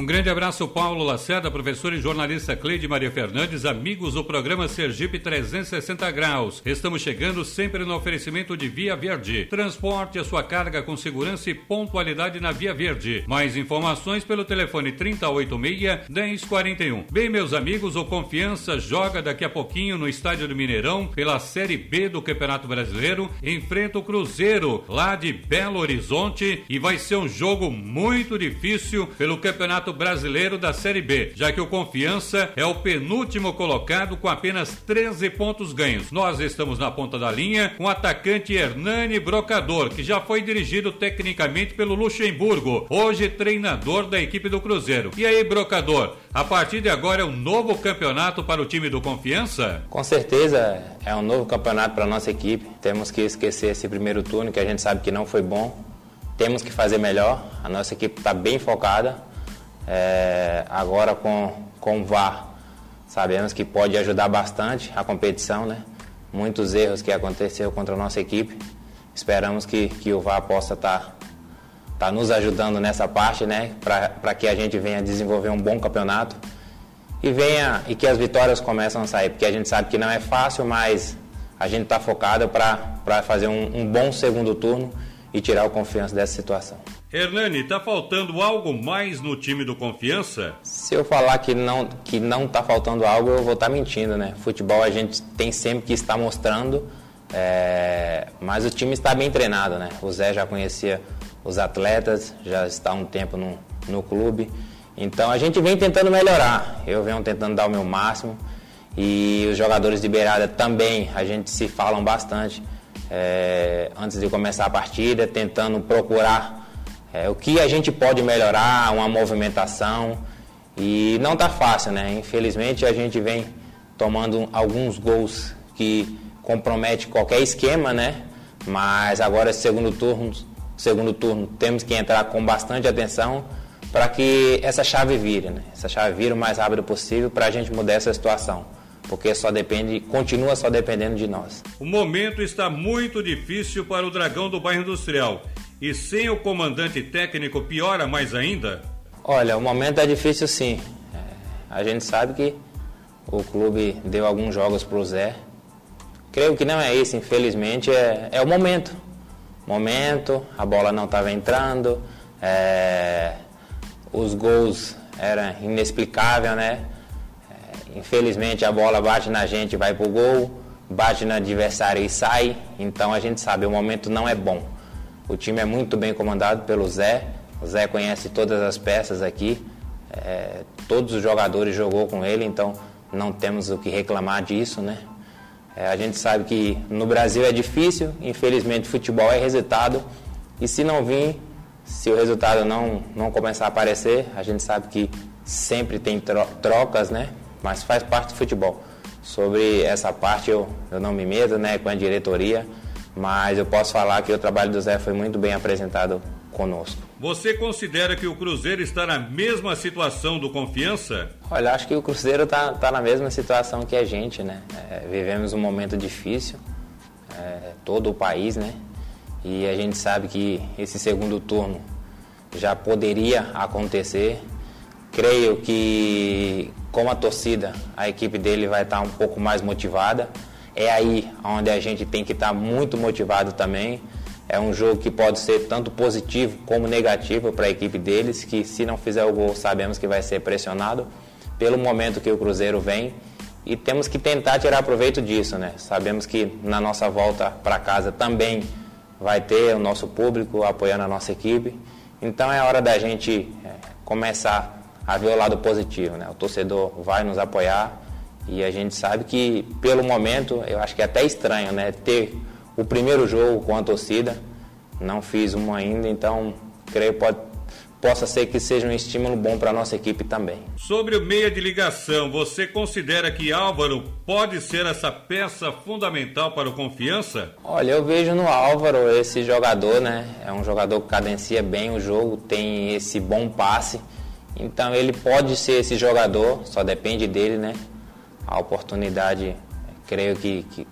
Um grande abraço, Paulo Lacerda, professor e jornalista Cleide Maria Fernandes, amigos do programa Sergipe 360 Graus. Estamos chegando sempre no oferecimento de Via Verde. Transporte a sua carga com segurança e pontualidade na Via Verde. Mais informações pelo telefone 3086-1041. Bem, meus amigos, o Confiança joga daqui a pouquinho no Estádio do Mineirão pela Série B do Campeonato Brasileiro. Enfrenta o Cruzeiro lá de Belo Horizonte e vai ser um jogo muito difícil pelo Campeonato Campeonato Brasileiro da Série B, já que o Confiança é o penúltimo colocado com apenas 13 pontos ganhos. Nós estamos na ponta da linha com o atacante Hernani Brocador, que já foi dirigido tecnicamente pelo Luxemburgo, hoje treinador da equipe do Cruzeiro. E aí, Brocador, a partir de agora é um novo campeonato para o time do Confiança? Com certeza é um novo campeonato para a nossa equipe. Temos que esquecer esse primeiro turno que a gente sabe que não foi bom. Temos que fazer melhor. A nossa equipe está bem focada. É, agora com, com o VAR, sabemos que pode ajudar bastante a competição, né? Muitos erros que aconteceu contra a nossa equipe. Esperamos que, que o VAR possa estar tá, tá nos ajudando nessa parte, né? Para que a gente venha desenvolver um bom campeonato e venha e que as vitórias começam a sair, porque a gente sabe que não é fácil, mas a gente está focado para fazer um, um bom segundo turno e tirar o confiança dessa situação. Hernani, tá faltando algo mais no time do Confiança? Se eu falar que não que não tá faltando algo, eu vou estar tá mentindo, né? Futebol a gente tem sempre que estar mostrando, é... mas o time está bem treinado, né? O Zé já conhecia os atletas, já está há um tempo no, no clube. Então a gente vem tentando melhorar. Eu venho tentando dar o meu máximo. E os jogadores de beirada também, a gente se falam bastante. É... antes de começar a partida, tentando procurar é, o que a gente pode melhorar, uma movimentação. E não tá fácil, né? Infelizmente a gente vem tomando alguns gols que compromete qualquer esquema, né? Mas agora segundo turno, segundo turno temos que entrar com bastante atenção para que essa chave vire, né? Essa chave vire o mais rápido possível para a gente mudar essa situação porque só depende, continua só dependendo de nós. O momento está muito difícil para o Dragão do Bairro Industrial e sem o comandante técnico piora mais ainda? Olha, o momento é difícil sim. É, a gente sabe que o clube deu alguns jogos para o Zé. Creio que não é isso, infelizmente, é, é o momento. Momento, a bola não estava entrando, é, os gols eram inexplicáveis, né? É, infelizmente a bola bate na gente e vai pro gol, bate no adversário e sai. Então a gente sabe, o momento não é bom. O time é muito bem comandado pelo Zé. O Zé conhece todas as peças aqui. É, todos os jogadores jogou com ele, então não temos o que reclamar disso, né? É, a gente sabe que no Brasil é difícil, infelizmente futebol é resultado. E se não vir, se o resultado não, não começar a aparecer, a gente sabe que sempre tem trocas, né? Mas faz parte do futebol. Sobre essa parte eu, eu não me medo, né? Com a diretoria mas eu posso falar que o trabalho do Zé foi muito bem apresentado conosco. Você considera que o Cruzeiro está na mesma situação do Confiança? Olha, acho que o Cruzeiro está tá na mesma situação que a gente, né? É, vivemos um momento difícil, é, todo o país, né? E a gente sabe que esse segundo turno já poderia acontecer. Creio que, como a torcida, a equipe dele vai estar um pouco mais motivada é aí onde a gente tem que estar tá muito motivado também. É um jogo que pode ser tanto positivo como negativo para a equipe deles, que se não fizer o gol sabemos que vai ser pressionado pelo momento que o Cruzeiro vem e temos que tentar tirar proveito disso, né? Sabemos que na nossa volta para casa também vai ter o nosso público apoiando a nossa equipe, então é hora da gente é, começar a ver o lado positivo, né? O torcedor vai nos apoiar e a gente sabe que, pelo momento, eu acho que é até estranho, né? Ter o primeiro jogo com a torcida. Não fiz um ainda, então creio que pode, possa ser que seja um estímulo bom para a nossa equipe também. Sobre o meia de ligação, você considera que Álvaro pode ser essa peça fundamental para o confiança? Olha, eu vejo no Álvaro esse jogador, né? É um jogador que cadencia bem o jogo, tem esse bom passe. Então ele pode ser esse jogador, só depende dele, né? A oportunidade, creio que, que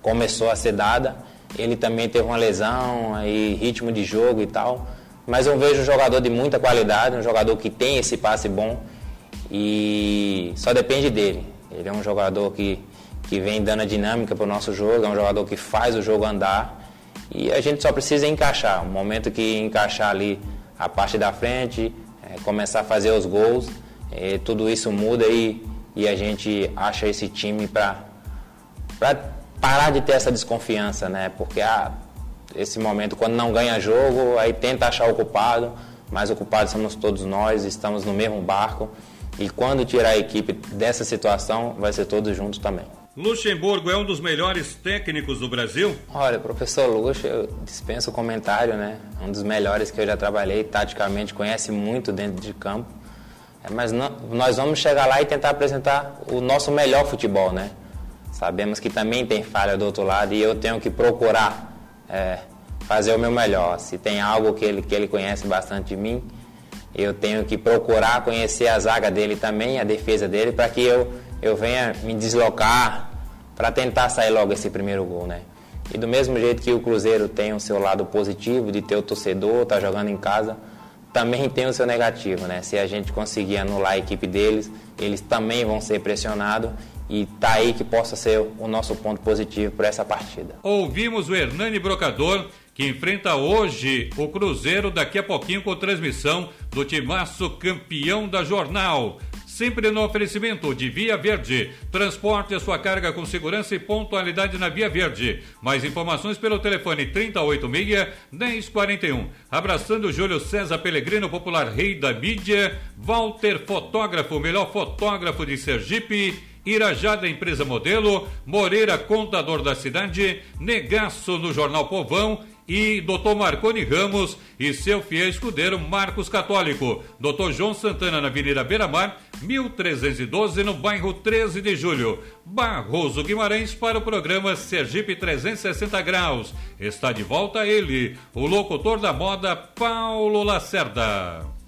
começou a ser dada. Ele também teve uma lesão, aí ritmo de jogo e tal, mas eu vejo um jogador de muita qualidade, um jogador que tem esse passe bom e só depende dele. Ele é um jogador que, que vem dando a dinâmica para o nosso jogo, é um jogador que faz o jogo andar e a gente só precisa encaixar. O momento que encaixar ali a parte da frente, é, começar a fazer os gols, é, tudo isso muda e, e a gente acha esse time para parar de ter essa desconfiança, né? Porque ah, esse momento, quando não ganha jogo, aí tenta achar o culpado, mas o culpado somos todos nós, estamos no mesmo barco. E quando tirar a equipe dessa situação, vai ser todos juntos também. Luxemburgo é um dos melhores técnicos do Brasil? Olha, professor Luxo, eu dispenso o comentário, né? Um dos melhores que eu já trabalhei, taticamente conhece muito dentro de campo. É, mas não, nós vamos chegar lá e tentar apresentar o nosso melhor futebol, né? Sabemos que também tem falha do outro lado e eu tenho que procurar é, fazer o meu melhor. Se tem algo que ele, que ele conhece bastante de mim, eu tenho que procurar conhecer a zaga dele também, a defesa dele, para que eu eu venha me deslocar para tentar sair logo esse primeiro gol, né? E do mesmo jeito que o Cruzeiro tem o seu lado positivo de ter o torcedor, tá jogando em casa, também tem o seu negativo, né? Se a gente conseguir anular a equipe deles, eles também vão ser pressionados e tá aí que possa ser o nosso ponto positivo para essa partida. Ouvimos o Hernani Brocador que enfrenta hoje o Cruzeiro daqui a pouquinho com transmissão do timaço campeão da jornal. Sempre no oferecimento de Via Verde. Transporte a sua carga com segurança e pontualidade na Via Verde. Mais informações pelo telefone 386-1041. Abraçando Júlio César Pelegrino, popular rei da mídia. Walter Fotógrafo, melhor fotógrafo de Sergipe. Irajá da empresa modelo, Moreira, contador da cidade, Negaço no Jornal Povão e Dr. Marconi Ramos e seu fiel escudeiro Marcos Católico. Dr. João Santana na Avenida Beira Mar, 1312, no bairro 13 de Julho. Barroso Guimarães para o programa Sergipe 360 Graus. Está de volta ele, o locutor da moda Paulo Lacerda.